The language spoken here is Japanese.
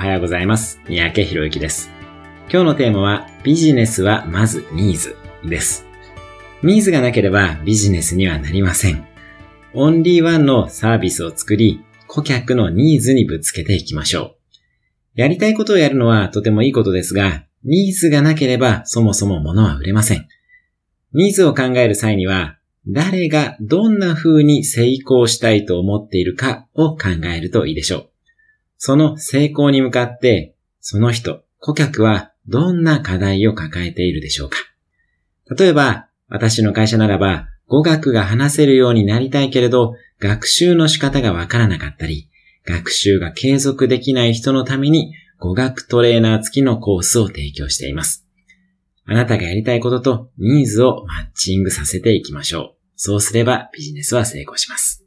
はようございます。三宅博之です。今日のテーマは、ビジネスはまずニーズです。ニーズがなければビジネスにはなりません。オンリーワンのサービスを作り、顧客のニーズにぶつけていきましょう。やりたいことをやるのはとてもいいことですが、ニーズがなければそもそも物は売れません。ニーズを考える際には、誰がどんな風に成功したいと思っているかを考えるといいでしょう。その成功に向かって、その人、顧客はどんな課題を抱えているでしょうか？例えば、私の会社ならば、語学が話せるようになりたいけれど、学習の仕方がわからなかったり、学習が継続できない人のために語学トレーナー付きのコースを提供しています。あなたがやりたいこととニーズをマッチングさせていきましょう。そうすればビジネスは成功します。